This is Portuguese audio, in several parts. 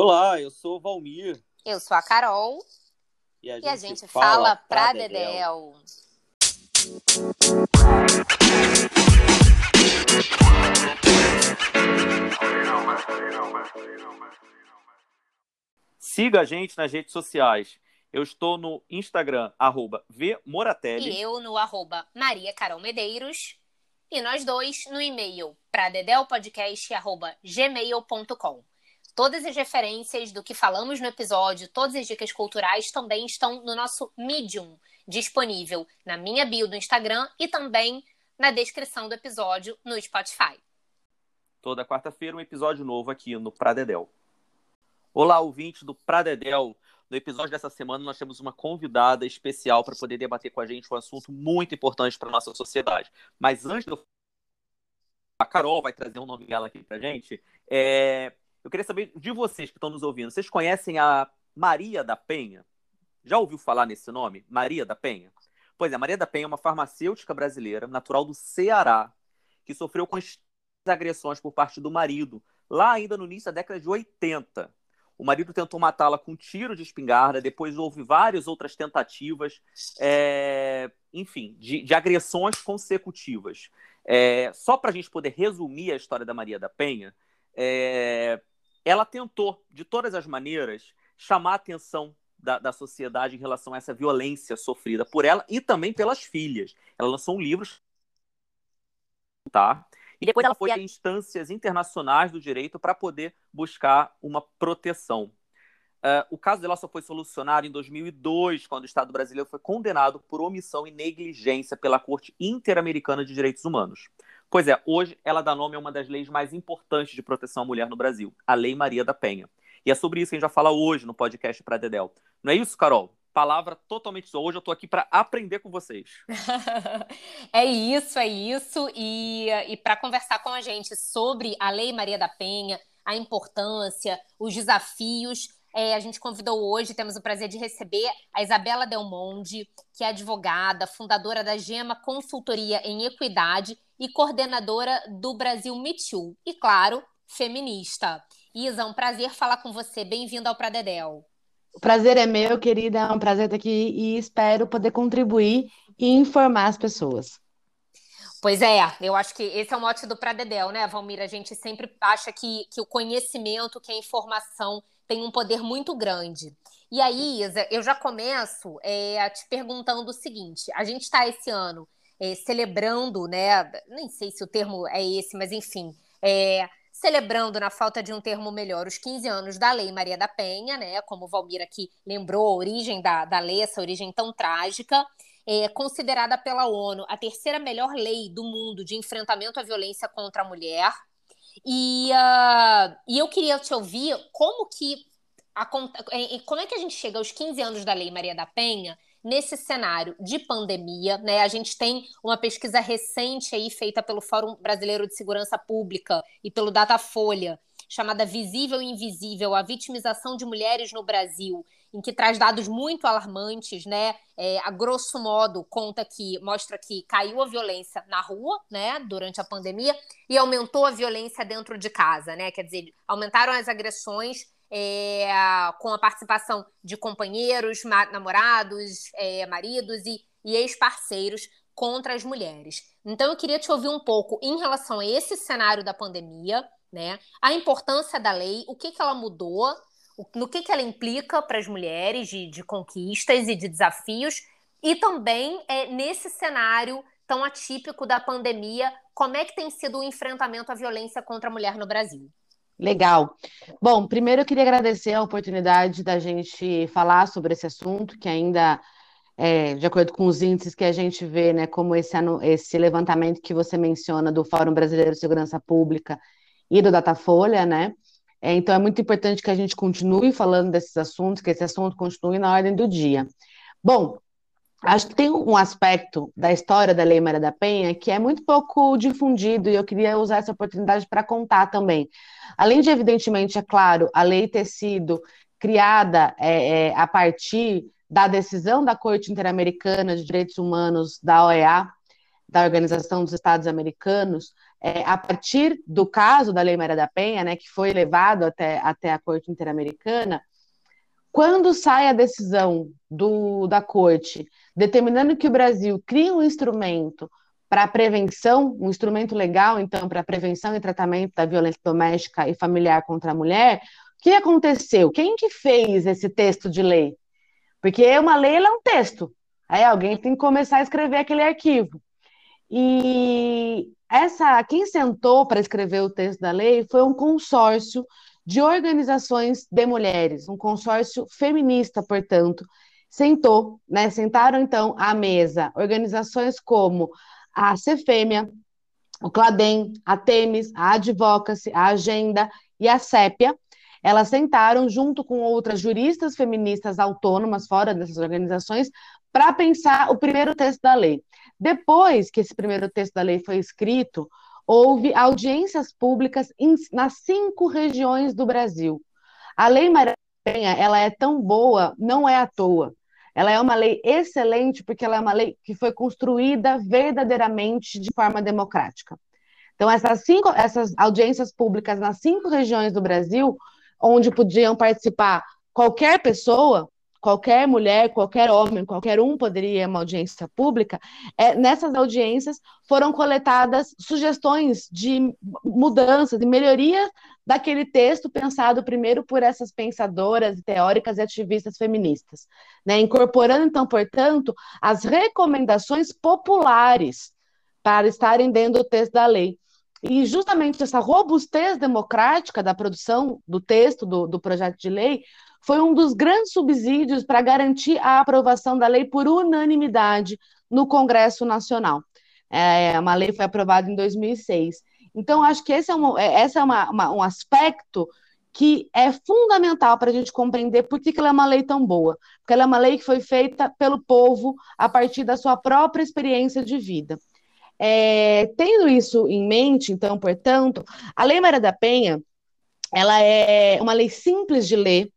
Olá, eu sou o Valmir. Eu sou a Carol. E a gente, e a gente fala, fala pra Dedéu. Dedéu. Siga a gente nas redes sociais. Eu estou no Instagram, arroba vmoratelli. E eu no arroba Maria Carol Medeiros. E nós dois no e-mail pradedelpodcast.gmail.com. Todas as referências do que falamos no episódio, todas as dicas culturais também estão no nosso Medium, disponível na minha bio do Instagram e também na descrição do episódio no Spotify. Toda quarta-feira um episódio novo aqui no Pradedel. Olá, ouvinte do Pradedel. No episódio dessa semana, nós temos uma convidada especial para poder debater com a gente um assunto muito importante para a nossa sociedade. Mas antes eu... A Carol vai trazer um nome dela aqui para a gente. É... Eu queria saber de vocês que estão nos ouvindo. Vocês conhecem a Maria da Penha? Já ouviu falar nesse nome? Maria da Penha? Pois é, Maria da Penha é uma farmacêutica brasileira, natural do Ceará, que sofreu com agressões por parte do marido, lá ainda no início da década de 80. O marido tentou matá-la com um tiro de espingarda, depois houve várias outras tentativas, é, enfim, de, de, agressões consecutivas. É, só para a gente poder resumir a história da Maria da Penha, é, ela tentou, de todas as maneiras, chamar a atenção da, da, sociedade em relação a essa violência sofrida por ela e também pelas filhas. Ela lançou um livro, tá? E depois ela foi a instâncias internacionais do direito para poder buscar uma proteção. Uh, o caso dela só foi solucionado em 2002, quando o Estado brasileiro foi condenado por omissão e negligência pela Corte Interamericana de Direitos Humanos. Pois é, hoje ela dá nome a uma das leis mais importantes de proteção à mulher no Brasil, a Lei Maria da Penha. E é sobre isso que a gente vai falar hoje no podcast para Dedel. Não é isso, Carol? palavra totalmente sua. Hoje eu estou aqui para aprender com vocês. é isso, é isso. E, e para conversar com a gente sobre a Lei Maria da Penha, a importância, os desafios, é, a gente convidou hoje, temos o prazer de receber a Isabela Del Monde, que é advogada, fundadora da Gema Consultoria em Equidade e coordenadora do Brasil Me Too. E, claro, feminista. Isa, um prazer falar com você. Bem-vindo ao Pradedel. O prazer é meu, querida. É um prazer estar aqui e espero poder contribuir e informar as pessoas. Pois é, eu acho que esse é o mote do Pradedel, né, Valmir? A gente sempre acha que, que o conhecimento, que a informação tem um poder muito grande. E aí, Isa, eu já começo é, te perguntando o seguinte: a gente está esse ano é, celebrando, né? Nem sei se o termo é esse, mas enfim, é, celebrando, na falta de um termo melhor, os 15 anos da Lei Maria da Penha, né? Como o Valmir aqui lembrou, a origem da, da lei, essa origem tão trágica. É considerada pela ONU a terceira melhor lei do mundo de enfrentamento à violência contra a mulher. E, uh, e eu queria te ouvir como que a, como é que a gente chega aos 15 anos da Lei Maria da Penha nesse cenário de pandemia, né? A gente tem uma pesquisa recente aí feita pelo Fórum Brasileiro de Segurança Pública e pelo Datafolha, chamada Visível e Invisível: A Vitimização de Mulheres no Brasil, em que traz dados muito alarmantes, né? É, a grosso modo, conta que mostra que caiu a violência na rua, né, durante a pandemia, e aumentou a violência dentro de casa, né? Quer dizer, aumentaram as agressões é, com a participação de companheiros, namorados, é, maridos e, e ex-parceiros contra as mulheres. Então, eu queria te ouvir um pouco em relação a esse cenário da pandemia, né? A importância da lei, o que, que ela mudou, no que, que ela implica para as mulheres de, de, conquistas e de desafios, e também é, nesse cenário tão atípico da pandemia, como é que tem sido o enfrentamento à violência contra a mulher no Brasil? Legal. Bom, primeiro eu queria agradecer a oportunidade da gente falar sobre esse assunto, que ainda, é, de acordo com os índices que a gente vê, né, como esse, esse levantamento que você menciona do Fórum Brasileiro de Segurança Pública e do Datafolha, né? É, então é muito importante que a gente continue falando desses assuntos, que esse assunto continue na ordem do dia. Bom, Acho que tem um aspecto da história da Lei Maria da Penha que é muito pouco difundido e eu queria usar essa oportunidade para contar também. Além de, evidentemente, é claro, a lei ter sido criada é, é, a partir da decisão da Corte Interamericana de Direitos Humanos, da OEA, da Organização dos Estados Americanos, é, a partir do caso da Lei Maria da Penha, né, que foi levado até, até a Corte Interamericana, quando sai a decisão do, da Corte determinando que o Brasil crie um instrumento para prevenção, um instrumento legal, então, para prevenção e tratamento da violência doméstica e familiar contra a mulher, o que aconteceu? Quem que fez esse texto de lei? Porque uma lei é um texto. Aí alguém tem que começar a escrever aquele arquivo. E essa, quem sentou para escrever o texto da lei foi um consórcio de organizações de mulheres, um consórcio feminista, portanto, sentou, né? Sentaram então à mesa organizações como a Cefêmea, o Cladem, a Temis, a Advocacy, a Agenda e a Sépia. Elas sentaram junto com outras juristas feministas autônomas fora dessas organizações para pensar o primeiro texto da lei. Depois que esse primeiro texto da lei foi escrito, houve audiências públicas em, nas cinco regiões do Brasil. A Lei Maria ela é tão boa, não é à toa. Ela é uma lei excelente porque ela é uma lei que foi construída verdadeiramente de forma democrática. Então, essas cinco, essas audiências públicas nas cinco regiões do Brasil, onde podiam participar qualquer pessoa, qualquer mulher, qualquer homem, qualquer um poderia uma audiência pública, é, nessas audiências foram coletadas sugestões de mudanças, de melhoria daquele texto pensado primeiro por essas pensadoras, teóricas e ativistas feministas, né? incorporando, então, portanto, as recomendações populares para estarem dentro do texto da lei. E justamente essa robustez democrática da produção do texto do, do projeto de lei foi um dos grandes subsídios para garantir a aprovação da lei por unanimidade no Congresso Nacional. É, uma lei foi aprovada em 2006. Então, acho que esse é, um, é, esse é uma, uma, um aspecto que é fundamental para a gente compreender por que, que ela é uma lei tão boa. Porque ela é uma lei que foi feita pelo povo a partir da sua própria experiência de vida. É, tendo isso em mente, então, portanto, a Lei Maria da Penha, ela é uma lei simples de ler,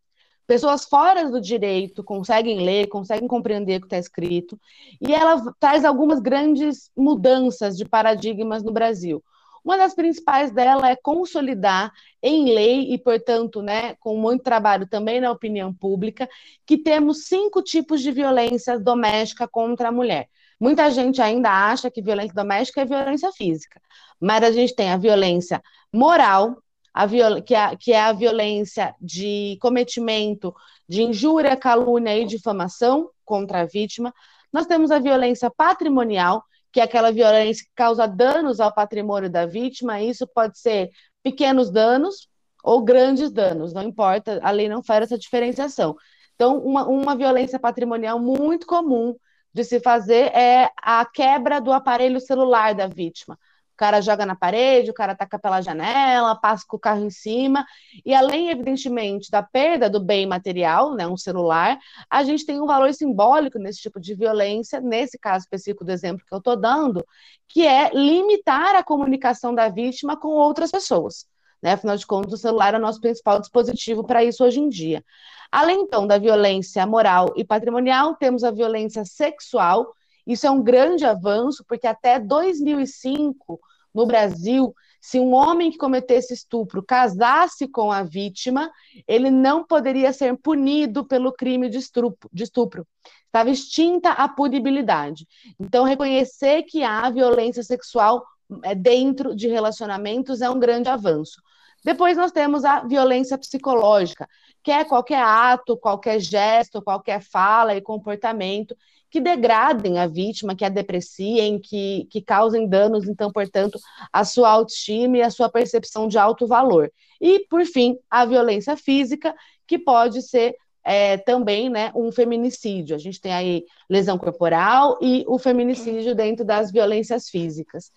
pessoas fora do direito conseguem ler, conseguem compreender o que está escrito, e ela traz algumas grandes mudanças de paradigmas no Brasil. Uma das principais dela é consolidar em lei e, portanto, né, com muito trabalho também na opinião pública, que temos cinco tipos de violência doméstica contra a mulher. Muita gente ainda acha que violência doméstica é violência física, mas a gente tem a violência moral, a viol... que, é, que é a violência de cometimento de injúria, calúnia e difamação contra a vítima. Nós temos a violência patrimonial, que é aquela violência que causa danos ao patrimônio da vítima, isso pode ser pequenos danos ou grandes danos, não importa, a lei não faz essa diferenciação. Então, uma, uma violência patrimonial muito comum de se fazer é a quebra do aparelho celular da vítima cara joga na parede, o cara taca pela janela, passa com o carro em cima, e além, evidentemente, da perda do bem material, né, um celular, a gente tem um valor simbólico nesse tipo de violência, nesse caso específico do exemplo que eu estou dando, que é limitar a comunicação da vítima com outras pessoas. Né? Afinal de contas, o celular é o nosso principal dispositivo para isso hoje em dia. Além, então, da violência moral e patrimonial, temos a violência sexual. Isso é um grande avanço, porque até 2005 no Brasil, se um homem que cometesse estupro casasse com a vítima, ele não poderia ser punido pelo crime de estupro. De estupro. Estava extinta a punibilidade. Então, reconhecer que há violência sexual é, dentro de relacionamentos é um grande avanço. Depois nós temos a violência psicológica, que é qualquer ato, qualquer gesto, qualquer fala e comportamento que degradem a vítima, que a depreciem, que, que causem danos, então, portanto, à sua autoestima e à sua percepção de alto valor. E, por fim, a violência física, que pode ser é, também né, um feminicídio. A gente tem aí lesão corporal e o feminicídio dentro das violências físicas.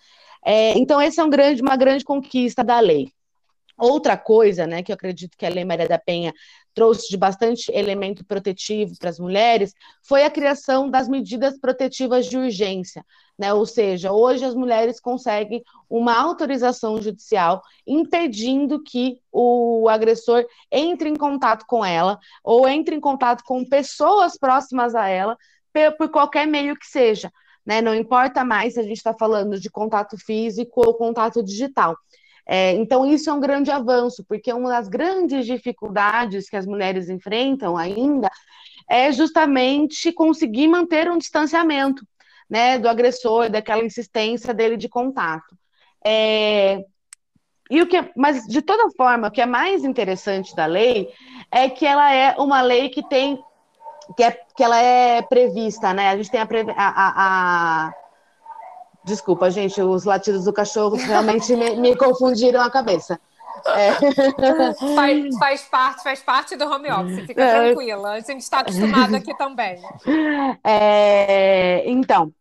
É, então, essa é um grande, uma grande conquista da lei. Outra coisa, né, que eu acredito que a Lei Maria da Penha trouxe de bastante elemento protetivo para as mulheres, foi a criação das medidas protetivas de urgência, né? Ou seja, hoje as mulheres conseguem uma autorização judicial impedindo que o agressor entre em contato com ela ou entre em contato com pessoas próximas a ela por qualquer meio que seja né? Não importa mais se a gente está falando de contato físico ou contato digital. É, então, isso é um grande avanço, porque uma das grandes dificuldades que as mulheres enfrentam ainda é justamente conseguir manter um distanciamento né, do agressor, daquela insistência dele de contato. É, e o que, é, mas de toda forma, o que é mais interessante da lei é que ela é uma lei que tem que, é, que ela é prevista, né? A gente tem a, a, a Desculpa, gente, os latidos do cachorro realmente me, me confundiram a cabeça. É. Faz, faz, parte, faz parte do home office, fica é. tranquila. A gente está acostumado aqui também. É, então,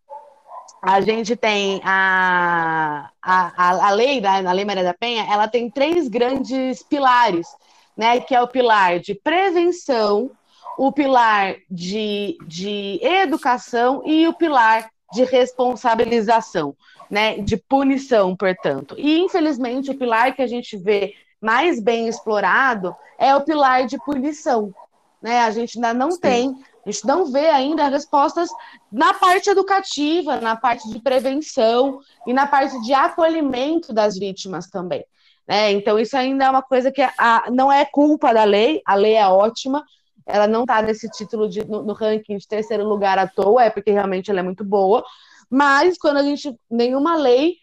a gente tem a, a, a lei, da, a Lei Maria da Penha, ela tem três grandes pilares, né? Que é o pilar de prevenção, o pilar de, de educação e o pilar de responsabilização, né? De punição, portanto. E, infelizmente, o pilar que a gente vê mais bem explorado é o pilar de punição. Né? A gente ainda não Sim. tem a gente não vê ainda respostas na parte educativa, na parte de prevenção e na parte de acolhimento das vítimas também. Né? Então, isso ainda é uma coisa que a, não é culpa da lei, a lei é ótima, ela não está nesse título de, no, no, ranking de terceiro lugar à toa, é porque realmente ela é muito boa, mas quando a gente, nenhuma lei,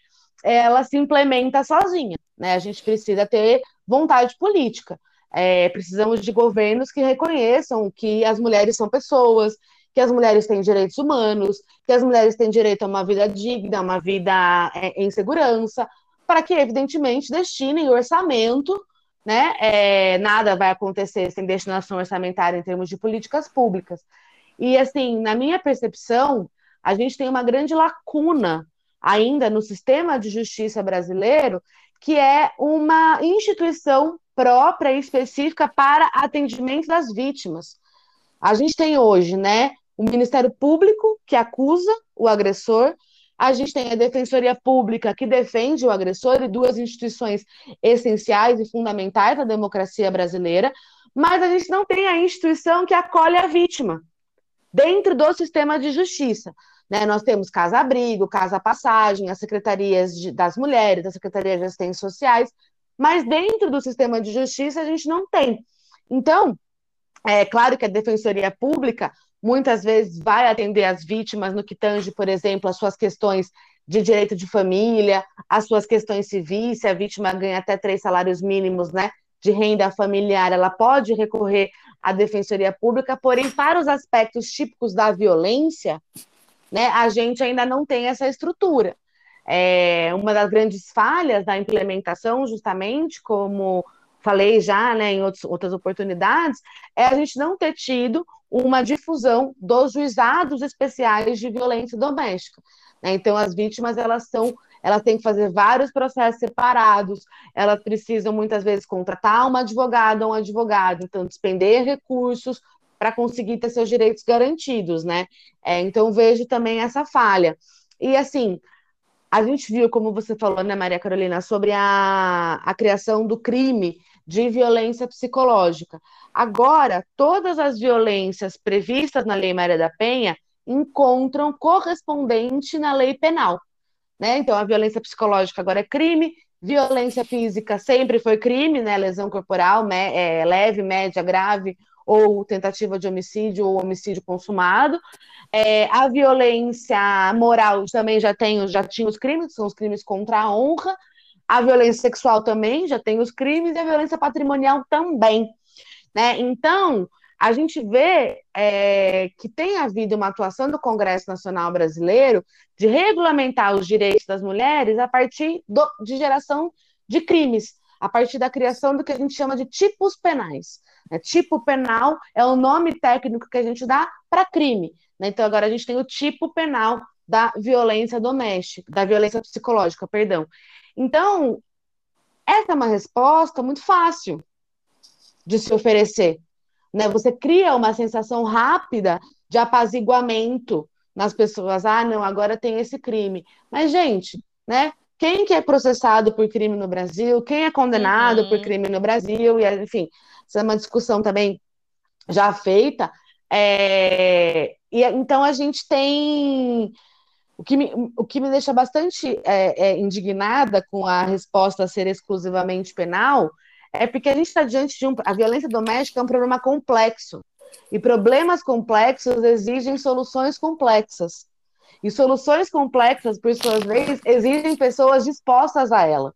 ela se implementa sozinha, né? A gente precisa ter vontade política. É, precisamos de governos que reconheçam que as mulheres são pessoas, que as mulheres têm direitos humanos, que as mulheres têm direito a uma vida digna, uma vida é, em segurança, para que, evidentemente, destinem orçamento, né? É, nada vai acontecer sem destinação orçamentária em termos de políticas públicas. E, assim, na minha percepção, a gente tem uma grande lacuna ainda no sistema de justiça brasileiro, que é uma instituição própria e específica para atendimento das vítimas. A gente tem hoje, né, o Ministério Público que acusa o agressor, a gente tem a Defensoria Pública que defende o agressor e duas instituições essenciais e fundamentais da democracia brasileira, mas a gente não tem a instituição que acolhe a vítima dentro do sistema de justiça. Né? Nós temos Casa Abrigo, Casa Passagem, as secretarias de, das mulheres, as secretarias de assistências sociais, mas dentro do sistema de justiça a gente não tem. Então, é claro que a Defensoria Pública muitas vezes vai atender as vítimas no que tange, por exemplo, as suas questões de direito de família, as suas questões civis, se a vítima ganha até três salários mínimos, né, de renda familiar, ela pode recorrer à Defensoria Pública, porém, para os aspectos típicos da violência, né, a gente ainda não tem essa estrutura. É, uma das grandes falhas da implementação, justamente, como falei já né, em outros, outras oportunidades, é a gente não ter tido uma difusão dos juizados especiais de violência doméstica. Né? Então, as vítimas elas são, elas têm que fazer vários processos separados, elas precisam muitas vezes contratar uma advogada ou um advogado, então despender recursos para conseguir ter seus direitos garantidos, né? É, então vejo também essa falha. E assim, a gente viu, como você falou, né, Maria Carolina, sobre a, a criação do crime de violência psicológica. Agora, todas as violências previstas na Lei Maria da Penha encontram correspondente na lei penal. Né? Então, a violência psicológica agora é crime, violência física sempre foi crime, né? lesão corporal é, leve, média, grave, ou tentativa de homicídio ou homicídio consumado. É, a violência moral também já tem, já tinha os crimes, são os crimes contra a honra. A violência sexual também já tem os crimes e a violência patrimonial também. Né? Então, a gente vê é, que tem havido uma atuação do Congresso Nacional Brasileiro de regulamentar os direitos das mulheres a partir do, de geração de crimes, a partir da criação do que a gente chama de tipos penais. Né? Tipo penal é o nome técnico que a gente dá para crime. Né? Então, agora a gente tem o tipo penal da violência doméstica, da violência psicológica, perdão. Então, essa é uma resposta muito fácil de se oferecer. Né? Você cria uma sensação rápida de apaziguamento nas pessoas. Ah, não, agora tem esse crime. Mas, gente, né? Quem que é processado por crime no Brasil? Quem é condenado uhum. por crime no Brasil? E, enfim, essa é uma discussão também já feita. É, e então a gente tem O que me, o que me deixa bastante é, é, indignada com a resposta ser exclusivamente penal é porque a gente está diante de um. A violência doméstica é um problema complexo. E problemas complexos exigem soluções complexas. E soluções complexas, por suas vezes, exigem pessoas dispostas a ela.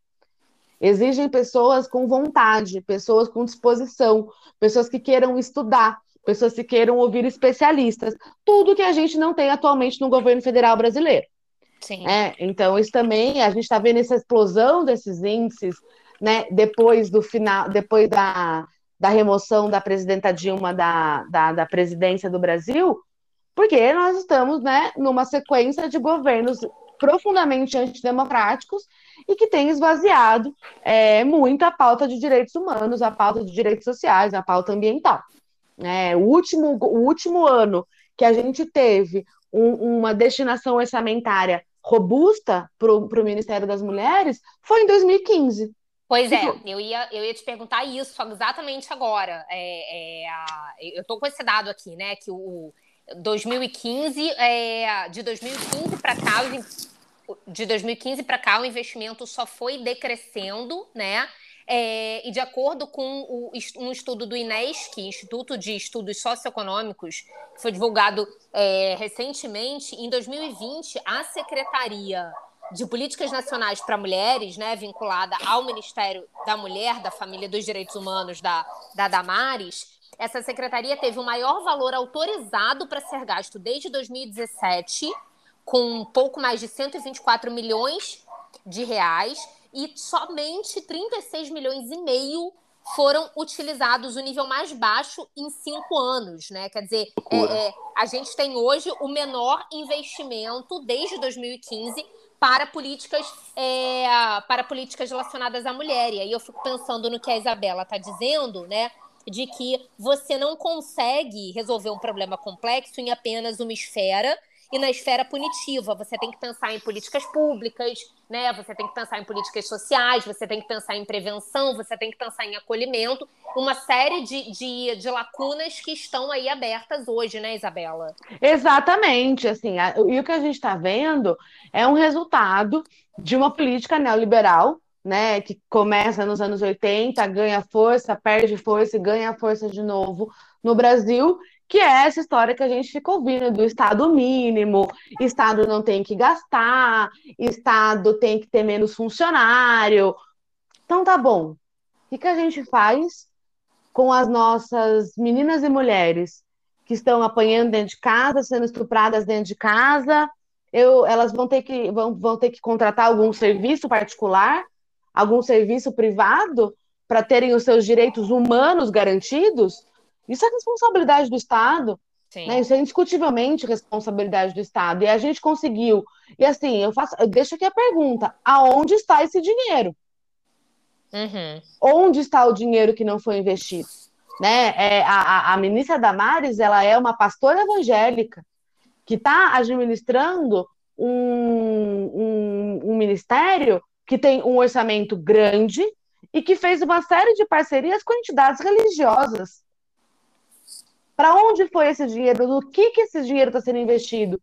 Exigem pessoas com vontade, pessoas com disposição, pessoas que queiram estudar, pessoas que queiram ouvir especialistas, tudo que a gente não tem atualmente no governo federal brasileiro. Sim. É, então, isso também, a gente está vendo essa explosão desses índices, né, depois do final, depois da, da remoção da presidenta Dilma da, da, da presidência do Brasil, porque nós estamos, né, numa sequência de governos profundamente antidemocráticos e que tem esvaziado é, muito a pauta de direitos humanos, a pauta de direitos sociais, a pauta ambiental. É, o, último, o último ano que a gente teve um, uma destinação orçamentária robusta para o Ministério das Mulheres foi em 2015. Pois é, tipo eu ia, eu ia te perguntar isso exatamente agora. É, é, eu estou com esse dado aqui, né? Que o 2015, é, de 2015 para cá, de 2015 para cá, o investimento só foi decrescendo, né? É, e de acordo com o, um estudo do INESC, Instituto de Estudos Socioeconômicos, que foi divulgado é, recentemente, em 2020, a Secretaria de Políticas Nacionais para Mulheres, né, vinculada ao Ministério da Mulher, da Família e dos Direitos Humanos da, da Damares, essa secretaria teve o maior valor autorizado para ser gasto desde 2017, com um pouco mais de 124 milhões de reais, e somente 36 milhões e meio foram utilizados o nível mais baixo em cinco anos, né? Quer dizer, é, é, a gente tem hoje o menor investimento desde 2015 para políticas é, para políticas relacionadas à mulher. E aí eu fico pensando no que a Isabela está dizendo, né? De que você não consegue resolver um problema complexo em apenas uma esfera e na esfera punitiva. Você tem que pensar em políticas públicas, né? Você tem que pensar em políticas sociais, você tem que pensar em prevenção, você tem que pensar em acolhimento, uma série de, de, de lacunas que estão aí abertas hoje, né, Isabela? Exatamente, assim, a, e o que a gente está vendo é um resultado de uma política neoliberal né, que começa nos anos 80, ganha força, perde força e ganha força de novo no Brasil, que é essa história que a gente fica ouvindo do Estado mínimo, Estado não tem que gastar, Estado tem que ter menos funcionário. Então tá bom. O que, que a gente faz com as nossas meninas e mulheres que estão apanhando dentro de casa, sendo estupradas dentro de casa? Eu, elas vão ter que vão, vão ter que contratar algum serviço particular, algum serviço privado para terem os seus direitos humanos garantidos? Isso é responsabilidade do Estado. Né? Isso é indiscutivelmente responsabilidade do Estado. E a gente conseguiu. E assim, eu faço, eu deixo aqui a pergunta: aonde está esse dinheiro? Uhum. Onde está o dinheiro que não foi investido? Né? É, a, a ministra Damares ela é uma pastora evangélica que está administrando um, um, um ministério que tem um orçamento grande e que fez uma série de parcerias com entidades religiosas. Para onde foi esse dinheiro? No que, que esse dinheiro está sendo investido?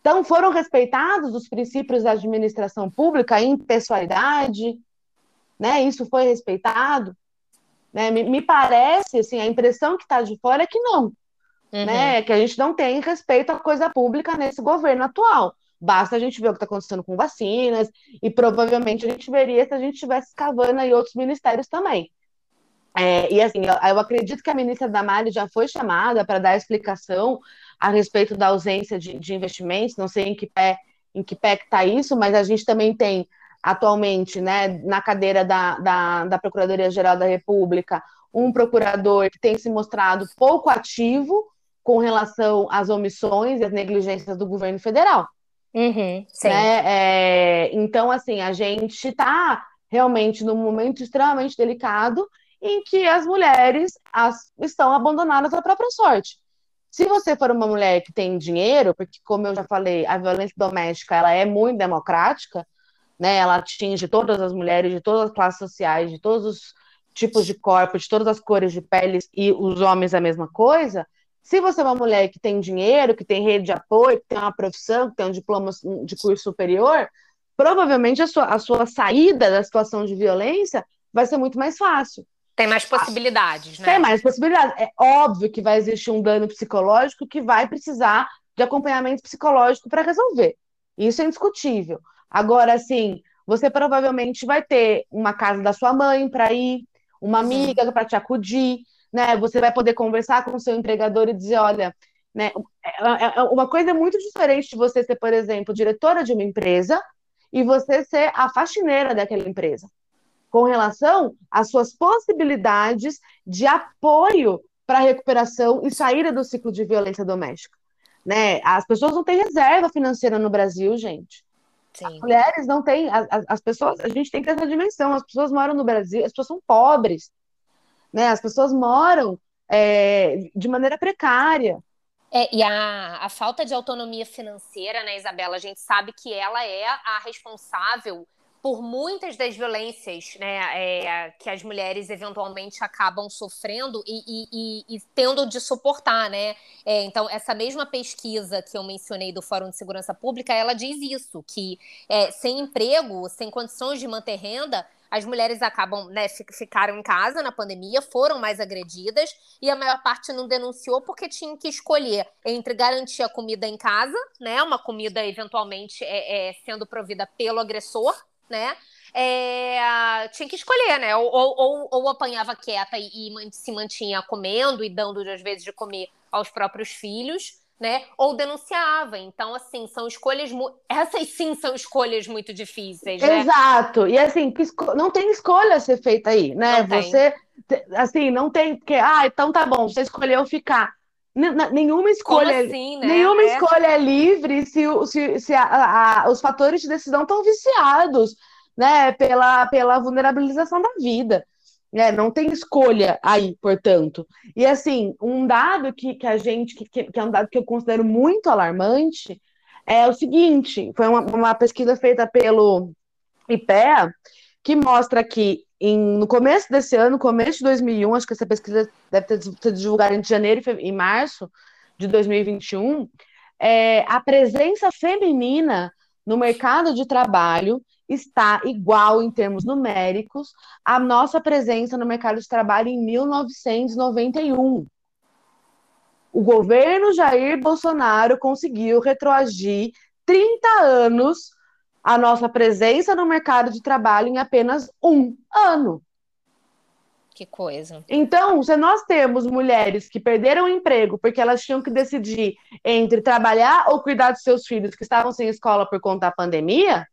Então, foram respeitados os princípios da administração pública, a impessoalidade, né? Isso foi respeitado? Né? Me, me parece, assim, a impressão que está de fora é que não, uhum. né? Que a gente não tem respeito à coisa pública nesse governo atual. Basta a gente ver o que está acontecendo com vacinas, e provavelmente a gente veria se a gente estivesse cavando aí outros ministérios também. É, e assim, eu, eu, acredito que a ministra Damares já foi chamada para dar explicação a respeito da ausência de, de investimentos, não sei em que pé em que pé está isso, mas a gente também tem atualmente, né, na cadeira da, da, da Procuradoria-Geral da República, um procurador que tem se mostrado pouco ativo com relação às omissões e às negligências do governo federal. Uhum, né? É, então, assim, a gente está realmente num momento extremamente delicado em que as mulheres as, estão abandonadas à própria sorte. Se você for uma mulher que tem dinheiro, porque como eu já falei, a violência doméstica ela é muito democrática, né? Ela atinge todas as mulheres de todas as classes sociais, de todos os tipos de corpo, de todas as cores de peles e os homens a mesma coisa. Se você é uma mulher que tem dinheiro, que tem rede de apoio, que tem uma profissão, que tem um diploma de curso superior, provavelmente a sua, a sua saída da situação de violência vai ser muito mais fácil. Tem mais possibilidades, né? Tem mais possibilidades. É óbvio que vai existir um dano psicológico que vai precisar de acompanhamento psicológico para resolver. Isso é indiscutível. Agora, assim, você provavelmente vai ter uma casa da sua mãe para ir, uma amiga para te acudir, né? Você vai poder conversar com o seu empregador e dizer, olha, né? É, é, é uma coisa muito diferente de você ser, por exemplo, diretora de uma empresa e você ser a faxineira daquela empresa com relação às suas possibilidades de apoio para a recuperação e saída do ciclo de violência doméstica. Né? As pessoas não têm reserva financeira no Brasil, gente. Sim. As mulheres não têm, as, as, pessoas, a gente tem que ter essa dimensão. As pessoas moram no Brasil, as pessoas são pobres, né? As pessoas moram é, de maneira precária. É, e a, a falta de autonomia financeira, né, Isabela? A gente sabe que ela é a responsável por muitas das violências né, é, que as mulheres eventualmente acabam sofrendo e, e, e, e tendo de suportar, né? É, então, essa mesma pesquisa que eu mencionei do Fórum de Segurança Pública, ela diz isso, que é, sem emprego, sem condições de manter renda, as mulheres acabam, né, ficaram em casa na pandemia, foram mais agredidas e a maior parte não denunciou porque tinha que escolher entre garantir a comida em casa, né, uma comida eventualmente é, é sendo provida pelo agressor, né? É, tinha que escolher, né? Ou, ou, ou apanhava quieta e, e, se mantinha comendo e dando, às vezes, de comer aos próprios filhos, né? Ou denunciava. Então, assim, são escolhas. Essas sim são escolhas muito difíceis. Né? Exato. E assim, não tem escolha a ser feita aí, né? Você, assim, não tem. Porque, ah, então tá bom, você escolheu ficar nenhuma escolha é assim, né? nenhuma é. escolha é livre se, se, se a, a, os fatores de decisão estão viciados né, pela, pela vulnerabilização da vida. Né? Não tem escolha aí, portanto. E assim, um dado que, que a gente, que, que é um dado que eu considero muito alarmante, é o seguinte: foi uma, uma pesquisa feita pelo IPEA que mostra que em, no começo desse ano, começo de 2001, acho que essa pesquisa deve ter sido divulgada em janeiro e março de 2021, é, a presença feminina no mercado de trabalho está igual em termos numéricos à nossa presença no mercado de trabalho em 1991. O governo Jair Bolsonaro conseguiu retroagir 30 anos a nossa presença no mercado de trabalho em apenas um ano. Que coisa. Então, se nós temos mulheres que perderam o emprego porque elas tinham que decidir entre trabalhar ou cuidar dos seus filhos que estavam sem escola por conta da pandemia,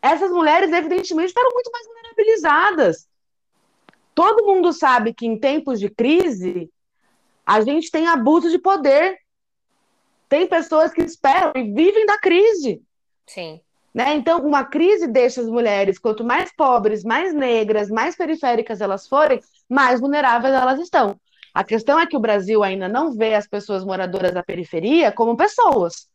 essas mulheres, evidentemente, estavam muito mais vulnerabilizadas. Todo mundo sabe que em tempos de crise, a gente tem abuso de poder. Tem pessoas que esperam e vivem da crise. Sim. Né? Então, uma crise deixa as mulheres, quanto mais pobres, mais negras, mais periféricas elas forem, mais vulneráveis elas estão. A questão é que o Brasil ainda não vê as pessoas moradoras da periferia como pessoas.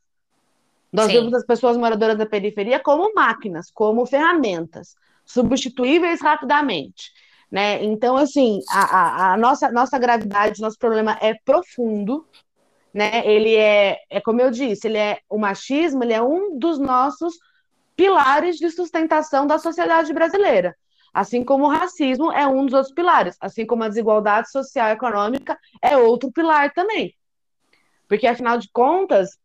Nós Sim. vemos as pessoas moradoras da periferia como máquinas, como ferramentas, substituíveis rapidamente. Né? Então, assim, a, a, a nossa, nossa gravidade, nosso problema é profundo, né? Ele é, é como eu disse, ele é o machismo, ele é um dos nossos pilares de sustentação da sociedade brasileira. Assim como o racismo é um dos outros pilares, assim como a desigualdade social e econômica é outro pilar também. Porque, afinal de contas,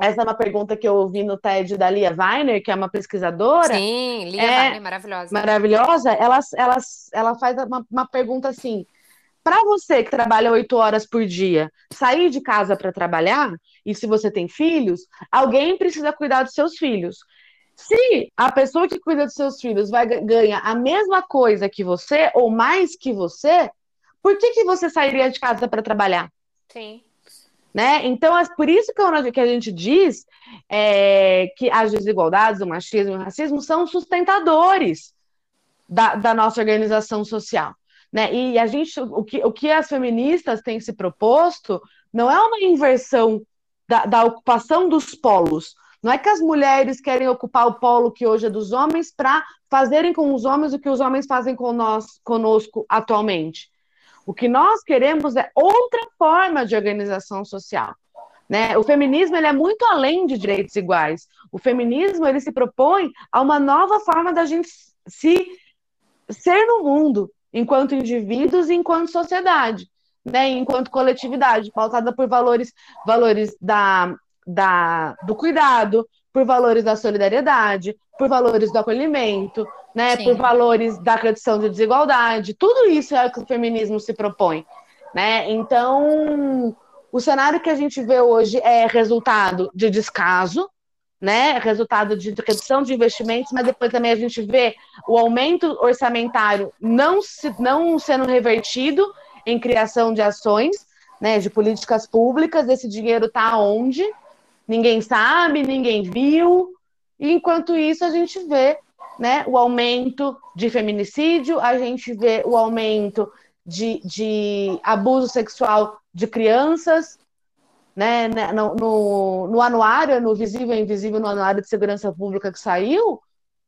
essa é uma pergunta que eu ouvi no TED da Lia Weiner, que é uma pesquisadora. Sim, Lia é Weiner, maravilhosa. Maravilhosa. Ela, ela, ela faz uma, uma pergunta assim: para você que trabalha oito horas por dia, sair de casa para trabalhar, e se você tem filhos, alguém precisa cuidar dos seus filhos. Se a pessoa que cuida dos seus filhos vai ganhar a mesma coisa que você, ou mais que você, por que, que você sairia de casa para trabalhar? Sim. Né? Então, é por isso que a gente diz é, que as desigualdades, o machismo e o racismo são sustentadores da, da nossa organização social. Né? E a gente, o que, o que as feministas têm se proposto não é uma inversão da, da ocupação dos polos. Não é que as mulheres querem ocupar o polo que hoje é dos homens para fazerem com os homens o que os homens fazem com nós, conosco atualmente. O que nós queremos é outra forma de organização social. Né? O feminismo ele é muito além de direitos iguais. O feminismo ele se propõe a uma nova forma da gente se ser no mundo, enquanto indivíduos e enquanto sociedade, né? enquanto coletividade, pautada por valores, valores da, da, do cuidado, por valores da solidariedade, por valores do acolhimento, né? por valores da redução de desigualdade. Tudo isso é o que o feminismo se propõe. Né? Então, o cenário que a gente vê hoje é resultado de descaso, né? Resultado de redução de investimentos, mas depois também a gente vê o aumento orçamentário não, se, não sendo revertido em criação de ações, né? De políticas públicas. Esse dinheiro está onde? Ninguém sabe, ninguém viu. E enquanto isso, a gente vê né, o aumento de feminicídio, a gente vê o aumento de, de abuso sexual de crianças, né, né, no, no, no, anuário, no visível e invisível, no anuário de segurança pública que saiu,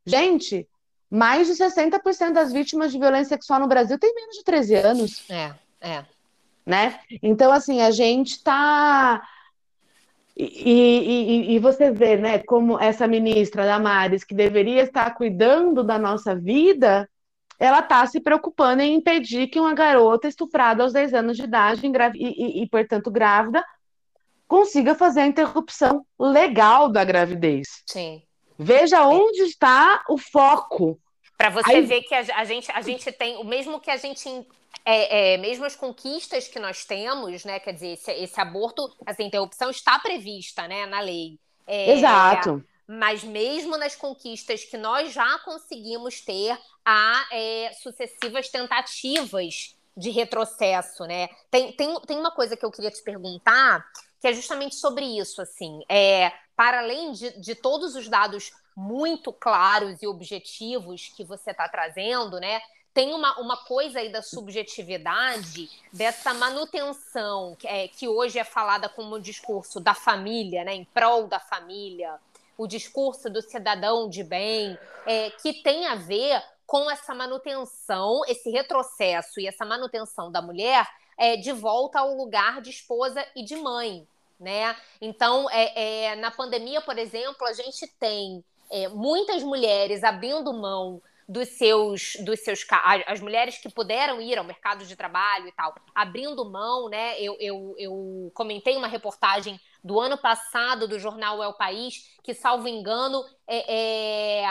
gente, mais de 60% das vítimas de violência sexual no Brasil têm menos de 13 anos. É, é. Né? Então, assim, a gente está. E, e, e, você vê, né, como essa ministra Damares, que deveria estar cuidando da nossa vida, ela está se preocupando em impedir que uma garota estuprada aos 10 anos de idade e, e, e, portanto, grávida, consiga fazer a interrupção legal da gravidez. Sim. Veja onde está o foco. Para você Aí... ver que a, a, gente, a gente tem, o mesmo que a gente. É, é, mesmo as conquistas que nós temos, né? Quer dizer, esse, esse aborto, essa interrupção está prevista né, na lei. É, Exato. Mas mesmo nas conquistas que nós já conseguimos ter, há é, sucessivas tentativas de retrocesso, né? Tem, tem, tem uma coisa que eu queria te perguntar, que é justamente sobre isso, assim. É, para além de, de todos os dados muito claros e objetivos que você está trazendo, né? Tem uma, uma coisa aí da subjetividade, dessa manutenção, que, é, que hoje é falada como o discurso da família, né? Em prol da família, o discurso do cidadão de bem, é, que tem a ver com essa manutenção, esse retrocesso e essa manutenção da mulher é, de volta ao lugar de esposa e de mãe. Né? Então, é, é na pandemia, por exemplo, a gente tem é, muitas mulheres abrindo mão dos seus, dos seus as mulheres que puderam ir ao mercado de trabalho e tal, abrindo mão, né? Eu, eu, eu comentei uma reportagem do ano passado do jornal É o País, que, salvo engano, é, é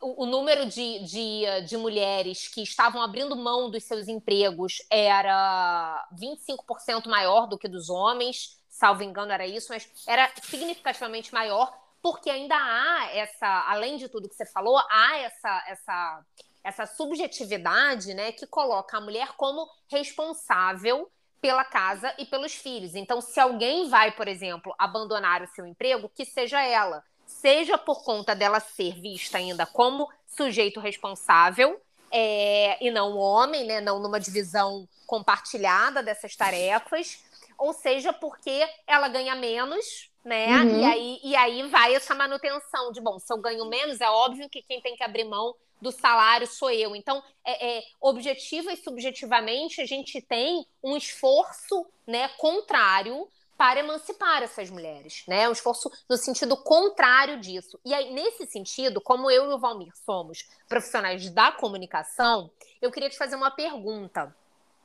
o, o, número de, de, de mulheres que estavam abrindo mão dos seus empregos era 25% maior do que dos homens, salvo engano, era isso, mas era significativamente maior porque ainda há essa, além de tudo que você falou, há essa, essa, essa subjetividade né, que coloca a mulher como responsável pela casa e pelos filhos. Então, se alguém vai, por exemplo, abandonar o seu emprego, que seja ela. Seja por conta dela ser vista ainda como sujeito responsável é, e não homem, né, não numa divisão compartilhada dessas tarefas, ou seja, porque ela ganha menos né? Uhum. E, aí, e aí vai essa manutenção de, bom, se eu ganho menos, é óbvio que quem tem que abrir mão do salário sou eu. Então, é, é, objetiva e subjetivamente, a gente tem um esforço né, contrário para emancipar essas mulheres, né? Um esforço no sentido contrário disso. E aí, nesse sentido, como eu e o Valmir somos profissionais da comunicação, eu queria te fazer uma pergunta.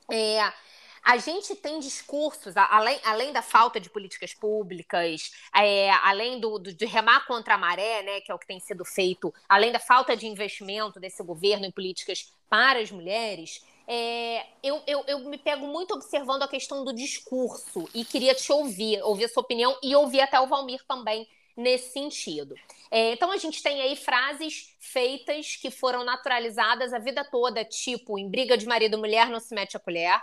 É, a gente tem discursos, além, além da falta de políticas públicas, é, além do, do, de remar contra a maré, né, que é o que tem sido feito, além da falta de investimento desse governo em políticas para as mulheres, é, eu, eu, eu, me pego muito observando a questão do discurso e queria te ouvir, ouvir a sua opinião e ouvir até o Valmir também nesse sentido. É, então a gente tem aí frases feitas que foram naturalizadas a vida toda, tipo em briga de marido e mulher não se mete a colher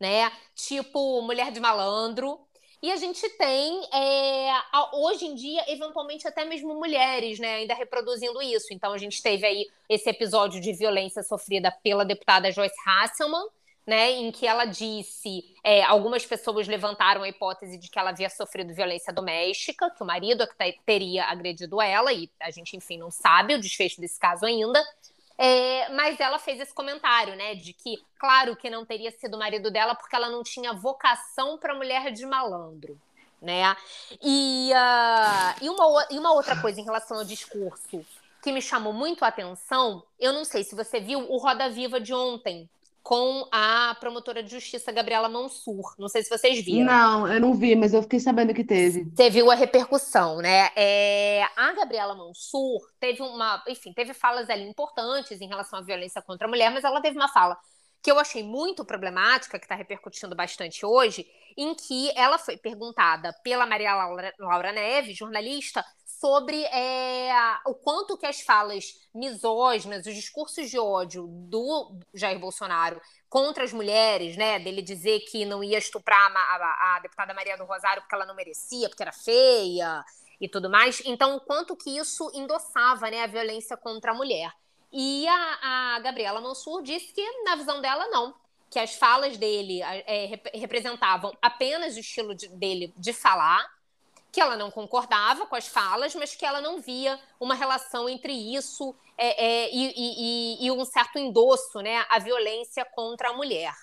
né? Tipo Mulher de Malandro. E a gente tem, é, hoje em dia, eventualmente até mesmo mulheres, né, ainda reproduzindo isso. Então a gente teve aí esse episódio de violência sofrida pela deputada Joyce Hasselman, né, em que ela disse, é, algumas pessoas levantaram a hipótese de que ela havia sofrido violência doméstica, que o marido é teria agredido ela, e a gente, enfim, não sabe o desfecho desse caso ainda. É, mas ela fez esse comentário, né, de que, claro, que não teria sido o marido dela porque ela não tinha vocação para mulher de malandro, né? E, uh, e, uma, e uma outra coisa em relação ao discurso que me chamou muito a atenção, eu não sei se você viu o Roda Viva de ontem, com a promotora de justiça Gabriela Mansur. Não sei se vocês viram. Não, eu não vi, mas eu fiquei sabendo que teve. Você viu a repercussão, né? É, a Gabriela Mansur teve uma, enfim, teve falas ali importantes em relação à violência contra a mulher, mas ela teve uma fala que eu achei muito problemática, que está repercutindo bastante hoje, em que ela foi perguntada pela Maria Laura, Laura Neves, jornalista, sobre é, o quanto que as falas misóginas, os discursos de ódio do Jair Bolsonaro contra as mulheres, né, dele dizer que não ia estuprar a, a, a deputada Maria do Rosário porque ela não merecia, porque era feia e tudo mais, então o quanto que isso endossava, né, a violência contra a mulher. E a, a Gabriela Mansur disse que, na visão dela, não, que as falas dele é, representavam apenas o estilo de, dele de falar, que ela não concordava com as falas, mas que ela não via uma relação entre isso é, é, e, e, e, um certo endosso né, à violência contra a mulher.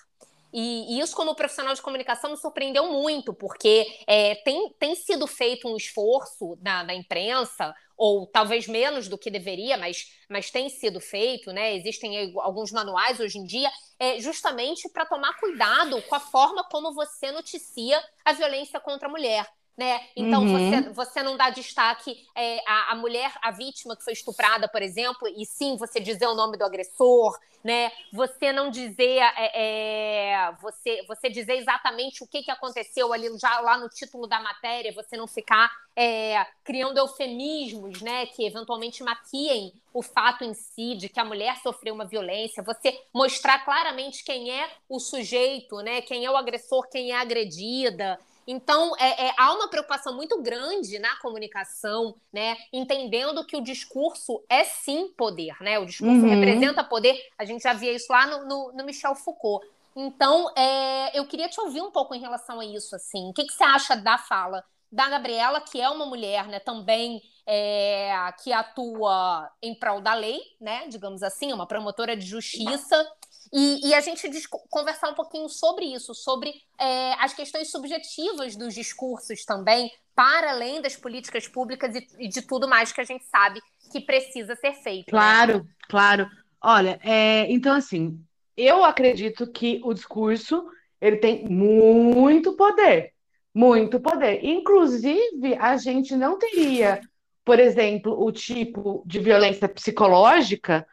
E, e, isso, como profissional de comunicação, me surpreendeu muito, porque é, tem, tem sido feito um esforço na, na, imprensa, ou talvez menos do que deveria, mas, mas tem sido feito, né? Existem alguns manuais hoje em dia, é, justamente para tomar cuidado com a forma como você noticia a violência contra a mulher né? Então uhum. você, você não dá destaque é, à, à, mulher, à vítima que foi estuprada, por exemplo, e sim você dizer o nome do agressor, né? Você não dizer é, é, você, você dizer exatamente o que, que aconteceu ali já lá no título da matéria, você não ficar é, criando eufemismos, né? Que eventualmente maquiem o fato em si de que a mulher sofreu uma violência, você mostrar claramente quem é o sujeito, né? Quem é o agressor, quem é a agredida. Então, é, é, há uma preocupação muito grande na comunicação, né? Entendendo que o discurso é sim poder, né? O discurso uhum. representa poder. A gente já via isso lá no, no, no Michel Foucault. Então, é, eu queria te ouvir um pouco em relação a isso, assim. O que, que você acha da fala da Gabriela, que é uma mulher, né, também é, que atua em prol da lei, né, digamos assim, uma promotora de justiça, e, e a gente conversar um pouquinho sobre isso, sobre é, as questões subjetivas dos discursos também, para além das políticas públicas e, e de tudo mais que a gente sabe que precisa ser feito. Né? Claro, claro. Olha, é, então assim, eu acredito que o discurso ele tem muito poder, muito poder. Inclusive, a gente não teria, por exemplo, o tipo de violência psicológica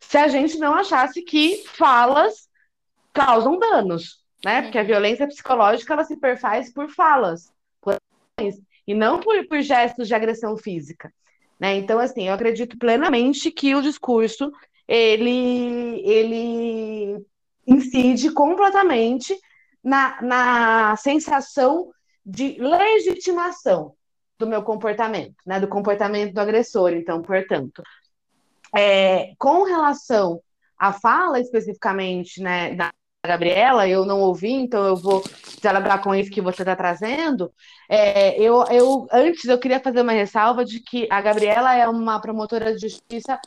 se a gente não achasse que falas causam danos, né? Porque a violência psicológica ela se perfaz por falas, por e não por, por gestos de agressão física, né? Então, assim, eu acredito plenamente que o discurso ele ele incide completamente na, na sensação de legitimação do meu comportamento, né? Do comportamento do agressor. Então, portanto, é, com relação à fala especificamente né, da Gabriela, eu não ouvi, então eu vou dialogar com isso que você está trazendo. É, eu, eu, antes, eu queria fazer uma ressalva de que a Gabriela é uma promotora de justiça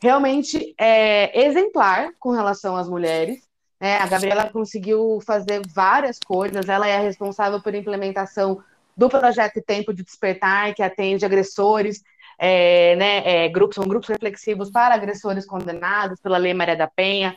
realmente é, exemplar com relação às mulheres. Né? A Gabriela conseguiu fazer várias coisas, ela é responsável por implementação do projeto Tempo de Despertar, que atende agressores é, né, é, grupos, são grupos reflexivos para agressores condenados pela Lei Maria da Penha.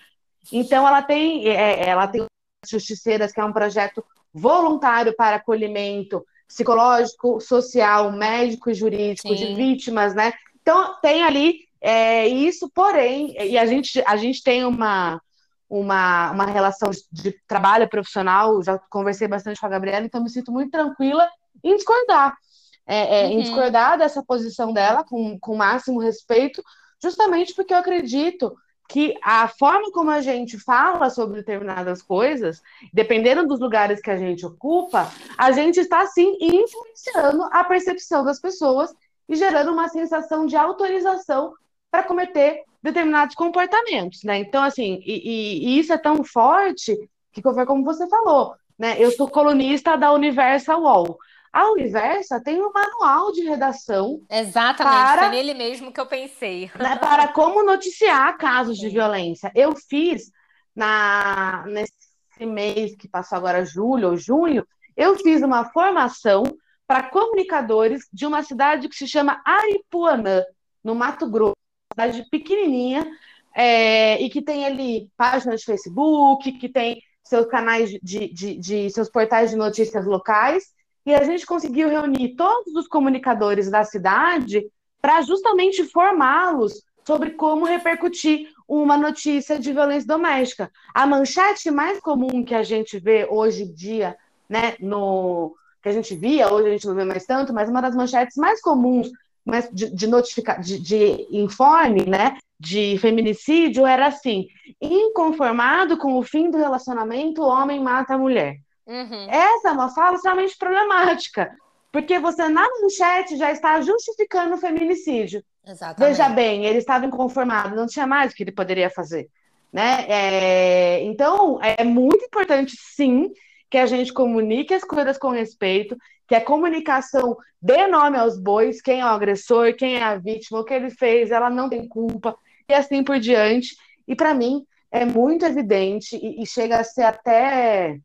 Então, ela tem, é, ela tem Justiceiras, que é um projeto voluntário para acolhimento psicológico, social, médico e jurídico Sim. de vítimas, né? Então, tem ali é, isso, porém, e a gente, a gente tem uma, uma, uma relação de trabalho profissional, já conversei bastante com a Gabriela, então me sinto muito tranquila em discordar é, é, uhum. em discordar dessa posição dela com, com o máximo respeito, justamente porque eu acredito que a forma como a gente fala sobre determinadas coisas, dependendo dos lugares que a gente ocupa, a gente está sim influenciando a percepção das pessoas e gerando uma sensação de autorização para cometer determinados comportamentos, né? Então, assim, e, e, e, isso é tão forte que foi como você falou, né? Eu sou colunista da Universal Wall. A Universa tem um manual de redação. Exatamente, para, foi nele mesmo que eu pensei. Né, para como noticiar casos de violência. Eu fiz na, nesse mês que passou agora, julho ou junho, eu fiz uma formação para comunicadores de uma cidade que se chama Aripuanã, no Mato Grosso, uma cidade pequenininha, é, e que tem ali páginas de Facebook, que tem seus canais de, de, de, seus portais de notícias locais, e a gente conseguiu reunir todos os comunicadores da cidade para justamente formá-los sobre como repercutir uma notícia de violência doméstica. A manchete mais comum que a gente vê hoje em dia, né, no que a gente via, hoje a gente não vê mais tanto, mas uma das manchetes mais comuns mas de, de, notifica, de, de informe, né, de feminicídio era assim: inconformado com o fim do relacionamento, o homem mata a mulher. Uhum. Essa é uma fala extremamente problemática, porque você na manchete já está justificando o feminicídio. Exatamente. Veja bem, ele estava inconformado, não tinha mais o que ele poderia fazer. Né? É, então, é muito importante, sim, que a gente comunique as coisas com respeito, que a comunicação dê nome aos bois, quem é o agressor, quem é a vítima, o que ele fez, ela não tem culpa, e assim por diante. E para mim é muito evidente e, e, chega a ser até,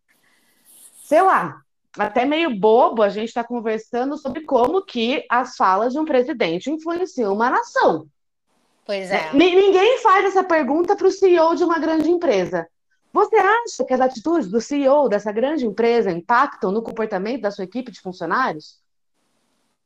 sei lá, até meio bobo a gente está conversando sobre como que as falas de um presidente influenciam uma nação. Pois é. Ninguém faz essa pergunta para o CEO de uma grande empresa. Você acha que as atitudes do CEO dessa grande empresa impactam no comportamento da sua equipe de funcionários?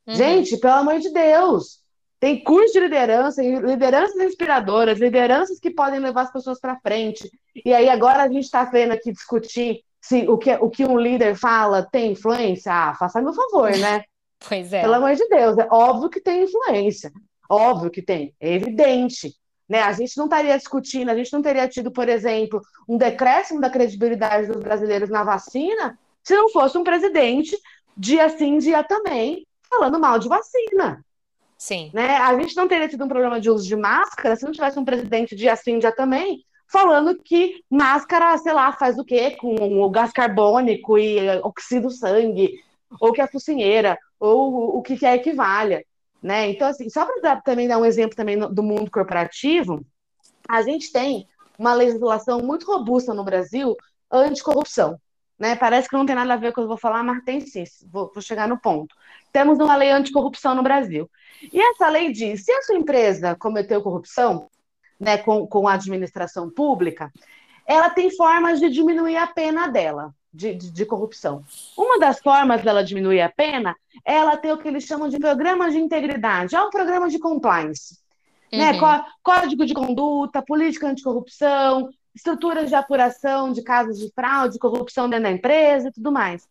Uhum. Gente, pelo amor de Deus, tem curso de liderança, lideranças inspiradoras, lideranças que podem levar as pessoas para frente. E aí agora a gente está vendo aqui discutir se o que, o que um líder fala tem influência. Ah, faça meu favor, né? Pois é. Pelo amor de Deus, é óbvio que tem influência. Óbvio que tem, é evidente. Né? A gente não estaria discutindo, a gente não teria tido, por exemplo, um decréscimo da credibilidade dos brasileiros na vacina se não fosse um presidente dia sim, dia também, falando mal de vacina. Sim. Né? A gente não teria tido um problema de uso de máscara se não tivesse um presidente dia sim, dia também, falando que máscara, sei lá, faz o quê? Com o gás carbônico e oxida o sangue, ou que é focinheira, ou o que quer que valha. Né? Então, assim, só para também dar um exemplo também do mundo corporativo, a gente tem uma legislação muito robusta no Brasil anticorrupção. Né? Parece que não tem nada a ver com o que eu vou falar, mas tem sim, vou, vou chegar no ponto. Temos uma lei anticorrupção no Brasil. E essa lei diz: se a sua empresa cometeu corrupção né, com, com a administração pública, ela tem formas de diminuir a pena dela de, de, de, corrupção. Uma das formas dela diminuir a pena é ela ter o que eles chamam de programa de integridade, é um programa de compliance. Né? Uhum. Né? Código de conduta, política anticorrupção, estruturas de apuração de casos de fraude, corrupção dentro da empresa e tudo mais.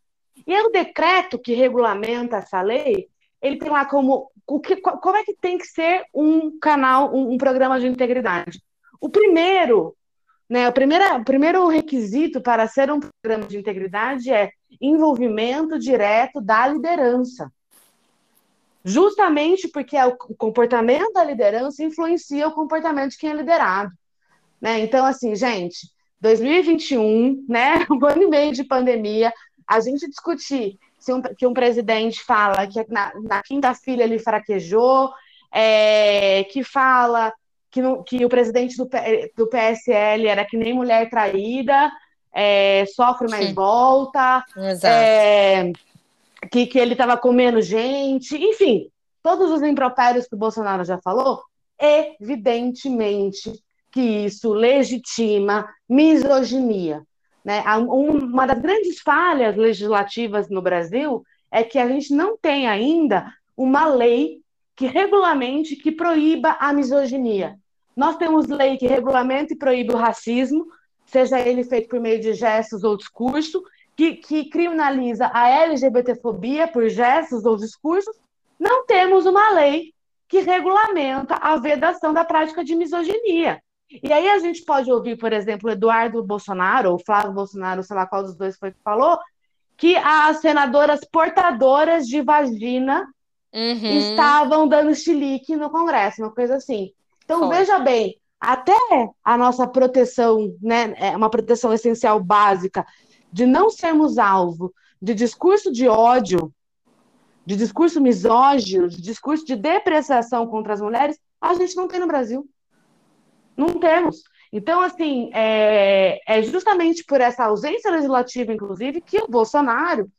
E o decreto que regulamenta essa lei, ele tem lá como o que, como é que tem que ser um canal, um, um programa de integridade. O primeiro né, o, primeiro, o primeiro requisito para ser um programa de integridade é envolvimento direto da liderança. Justamente porque o comportamento da liderança influencia o comportamento de quem é liderado. Né? Então, assim, gente, 2021, né, um ano e meio de pandemia, a gente discutir se um, que um presidente fala que na, na quinta-feira ele fraquejou, é, que fala que, no, que o presidente do, do PSL era que nem mulher traída, é, sofre mais Sim. volta, é, que, que ele estava comendo gente, enfim, todos os impropérios que o Bolsonaro já falou, evidentemente que isso legitima misoginia. Né? Uma das grandes falhas legislativas no Brasil é que a gente não tem ainda uma lei que regulamente que proíba a misoginia. Nós temos lei que regulamenta e proíbe o racismo, seja ele feito por meio de gestos ou discurso, que, que criminaliza a LGBTfobia por gestos ou discursos. Não temos uma lei que regulamenta a vedação da prática de misoginia. E aí a gente pode ouvir, por exemplo, Eduardo Bolsonaro, ou Flávio Bolsonaro, sei lá qual dos dois foi que falou, que as senadoras portadoras de vagina uhum. estavam dando chilique no Congresso, uma coisa assim. Então, Foi. veja bem, até a nossa proteção, né, é uma proteção essencial básica, de não sermos alvo de discurso de ódio, de discurso misógino, de discurso de depreciação contra as mulheres, a gente não tem no Brasil. Não temos. Então, assim, é, é justamente por essa ausência legislativa, inclusive, que o Bolsonaro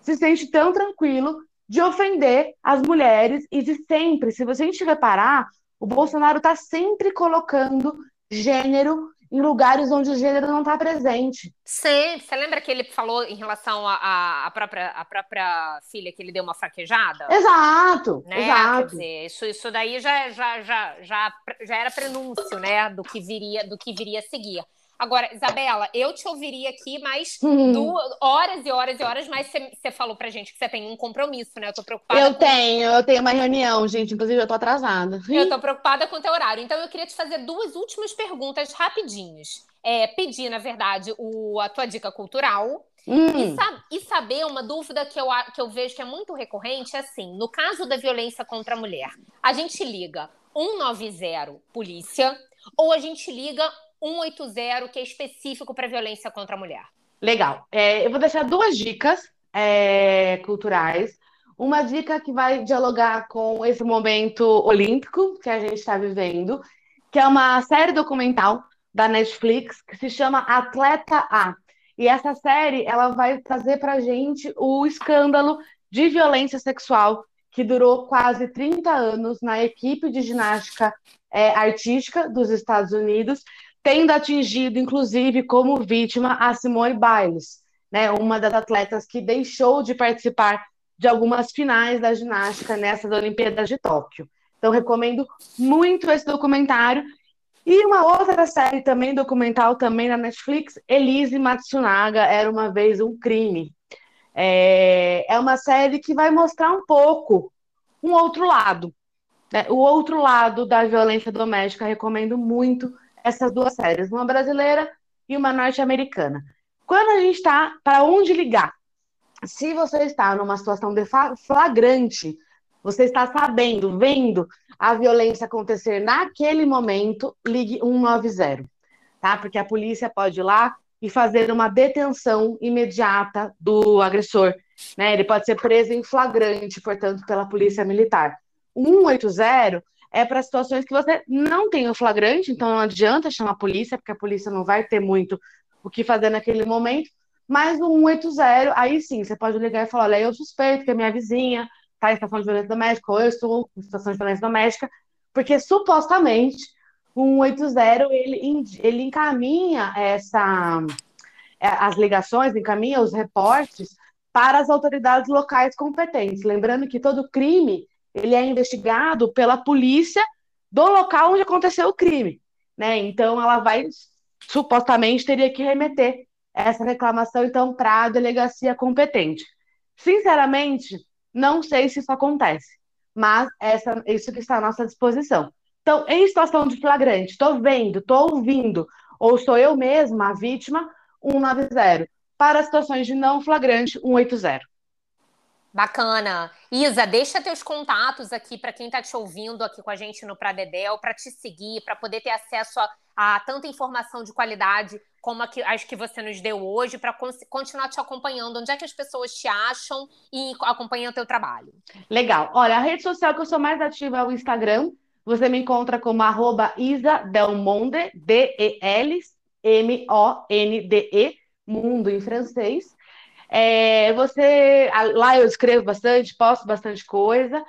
se sente tão tranquilo de ofender as mulheres e de sempre, se você a gente reparar, o Bolsonaro está sempre colocando gênero em lugares onde o gênero não está presente. Sim, você lembra que ele falou em relação à própria, a própria filha que ele deu uma fraquejada? Exato, né? exato. Quer dizer, isso, isso daí já, já, já, já, já era prenúncio, né, do que viria, do que viria a seguir. Agora, Isabela, eu te ouviria aqui mais uhum. duas, horas e horas e horas, mas você falou pra gente que você tem um compromisso, né? Eu tô preocupada. Eu com... tenho, eu tenho uma reunião, gente. Inclusive, eu tô atrasada. Eu tô preocupada com o teu horário. Então, eu queria te fazer duas últimas perguntas rapidinhas. É, pedir, na verdade, o, a tua dica cultural. Hum. E, sab e, saber uma dúvida que eu, que eu vejo que é muito recorrente, é assim, no caso da violência contra a mulher, a gente liga 190 polícia ou a gente liga 180, que é específico para violência contra a mulher? Legal. É, eu vou deixar duas dicas é, culturais. Uma dica que vai dialogar com esse momento olímpico que a gente está vivendo, que é uma série documental da Netflix que se chama Atleta A. E essa série ela vai trazer para gente o escândalo de violência sexual que durou quase 30 anos na equipe de ginástica é, artística dos Estados Unidos, tendo atingido, inclusive, como vítima a Simone Biles, né, uma das atletas que deixou de participar de algumas finais da ginástica nessas Olimpíadas de Tóquio. Então, recomendo muito esse documentário. E uma outra série também, documental, também na Netflix, Elise Matsunaga, Era Uma Vez um Crime. É, é uma série que vai mostrar um pouco um outro lado. Né? O outro lado da violência doméstica, recomendo muito essas duas séries, uma brasileira e uma norte-americana. Quando a gente está, para onde ligar? Se você está numa situação de flagrante, você está sabendo, vendo a violência acontecer naquele momento, ligue 190, tá? Porque a polícia pode ir lá e fazer uma detenção imediata do agressor, né? Ele pode ser preso em flagrante, portanto, pela polícia militar. 180 é para situações que você não tem o flagrante, então não adianta chamar a polícia, porque a polícia não vai ter muito o que fazer naquele momento. Mas o 180, aí sim, você pode ligar e falar: olha, eu suspeito que a minha vizinha está em situação de violência doméstica, ou eu estou em situação de violência doméstica, porque supostamente o 180 ele, ele encaminha essa, é, as ligações, encaminha os reportes para as autoridades locais competentes. Lembrando que todo crime ele é investigado pela polícia do local onde aconteceu o crime, né? Então ela vai supostamente teria que remeter essa reclamação então para a delegacia competente. Sinceramente, não sei se isso acontece, mas essa, isso que está à nossa disposição. Então, em situação de flagrante, estou vendo, estou ouvindo, ou sou eu mesma a vítima, 190. Para situações de não flagrante, 180. Bacana. Isa, deixa teus contatos aqui para quem está te ouvindo aqui com a gente no Pradedel, para te seguir, para poder ter acesso a, a, tanta informação de qualidade como que, as que você nos deu hoje, para continuar te acompanhando. Onde é que as pessoas te acham e acompanham o teu trabalho? Legal. Olha, a rede social que eu sou mais ativa é o Instagram. Você me encontra como arroba Isa Delmonde, D-E-L-M-O-N-D-E, mundo em francês. É, você lá eu escrevo bastante, posto bastante coisa.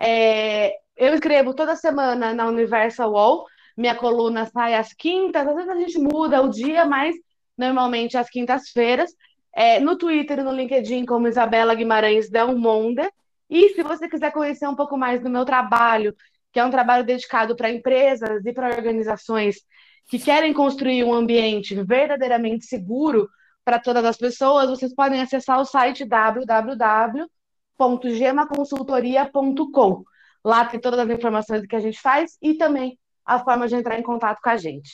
É, eu escrevo toda semana na Universal Wall. Minha coluna sai às quintas, às vezes a gente muda o dia, mas normalmente às quintas-feiras. É, no Twitter e no LinkedIn, como Isabela Guimarães Del Monde. E se você quiser conhecer um pouco mais do meu trabalho, que é um trabalho dedicado para empresas e para organizações que querem construir um ambiente verdadeiramente seguro para todas as pessoas, vocês podem acessar o site www.gemaconsultoria.com. Lá tem todas as informações que a gente faz e também a forma de entrar em contato com a gente.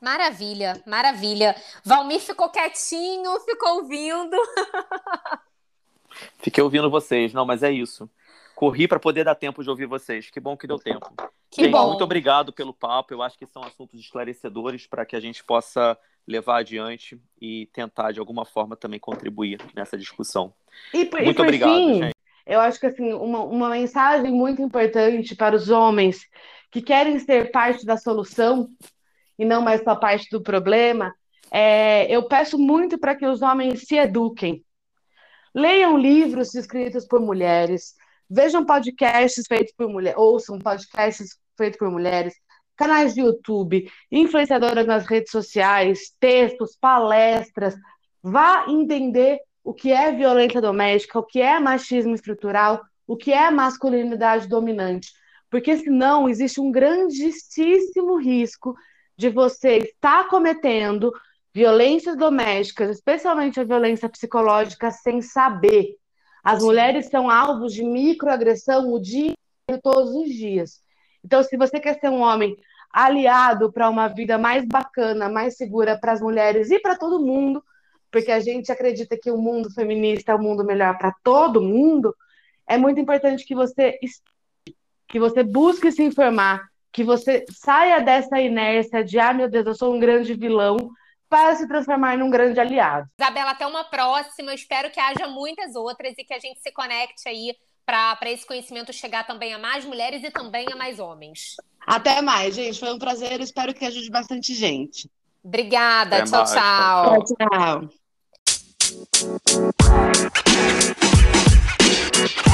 Maravilha, maravilha. Valmir ficou quietinho, ficou ouvindo. Fiquei ouvindo vocês, não, mas é isso. Corri para poder dar tempo de ouvir vocês. Que bom que deu tempo. Que Gente, bom. Muito obrigado pelo papo. Eu acho que são assuntos esclarecedores para que a gente possa levar adiante e tentar, de alguma forma, também contribuir nessa discussão. E, Muito e obrigado, fim, gente. eu acho que assim, uma, uma mensagem muito importante para os homens que querem ser parte da solução e não mais só parte do problema, é, eu peço muito para que os homens se eduquem. Leiam livros escritos por mulheres, vejam podcasts feitos por mulheres, ouçam podcasts feitos por mulheres, canais de YouTube, influenciadoras nas redes sociais, textos, palestras. Vá entender o que é violência doméstica, o que é machismo estrutural, o que é masculinidade dominante. Porque senão existe um grandíssimo risco de você estar cometendo violências domésticas, especialmente a violência psicológica, sem saber. As mulheres são alvos de microagressão o dia todos os dias. Então, se você quer ser um homem aliado para uma vida mais bacana, mais segura para as mulheres e para todo mundo, porque a gente acredita que o mundo feminista é o mundo melhor para todo mundo, é muito importante que você que você busque se informar, que você saia dessa inércia de ah, meu Deus, eu sou um grande vilão, para se transformar num grande aliado. Isabela, até uma próxima. Eu espero que haja muitas outras e que a gente se conecte aí para esse conhecimento chegar também a mais mulheres e também a mais homens. Até mais, gente. Foi um prazer. Espero que ajude bastante gente. Obrigada. Até tchau, mais. tchau. Tchau, tchau. You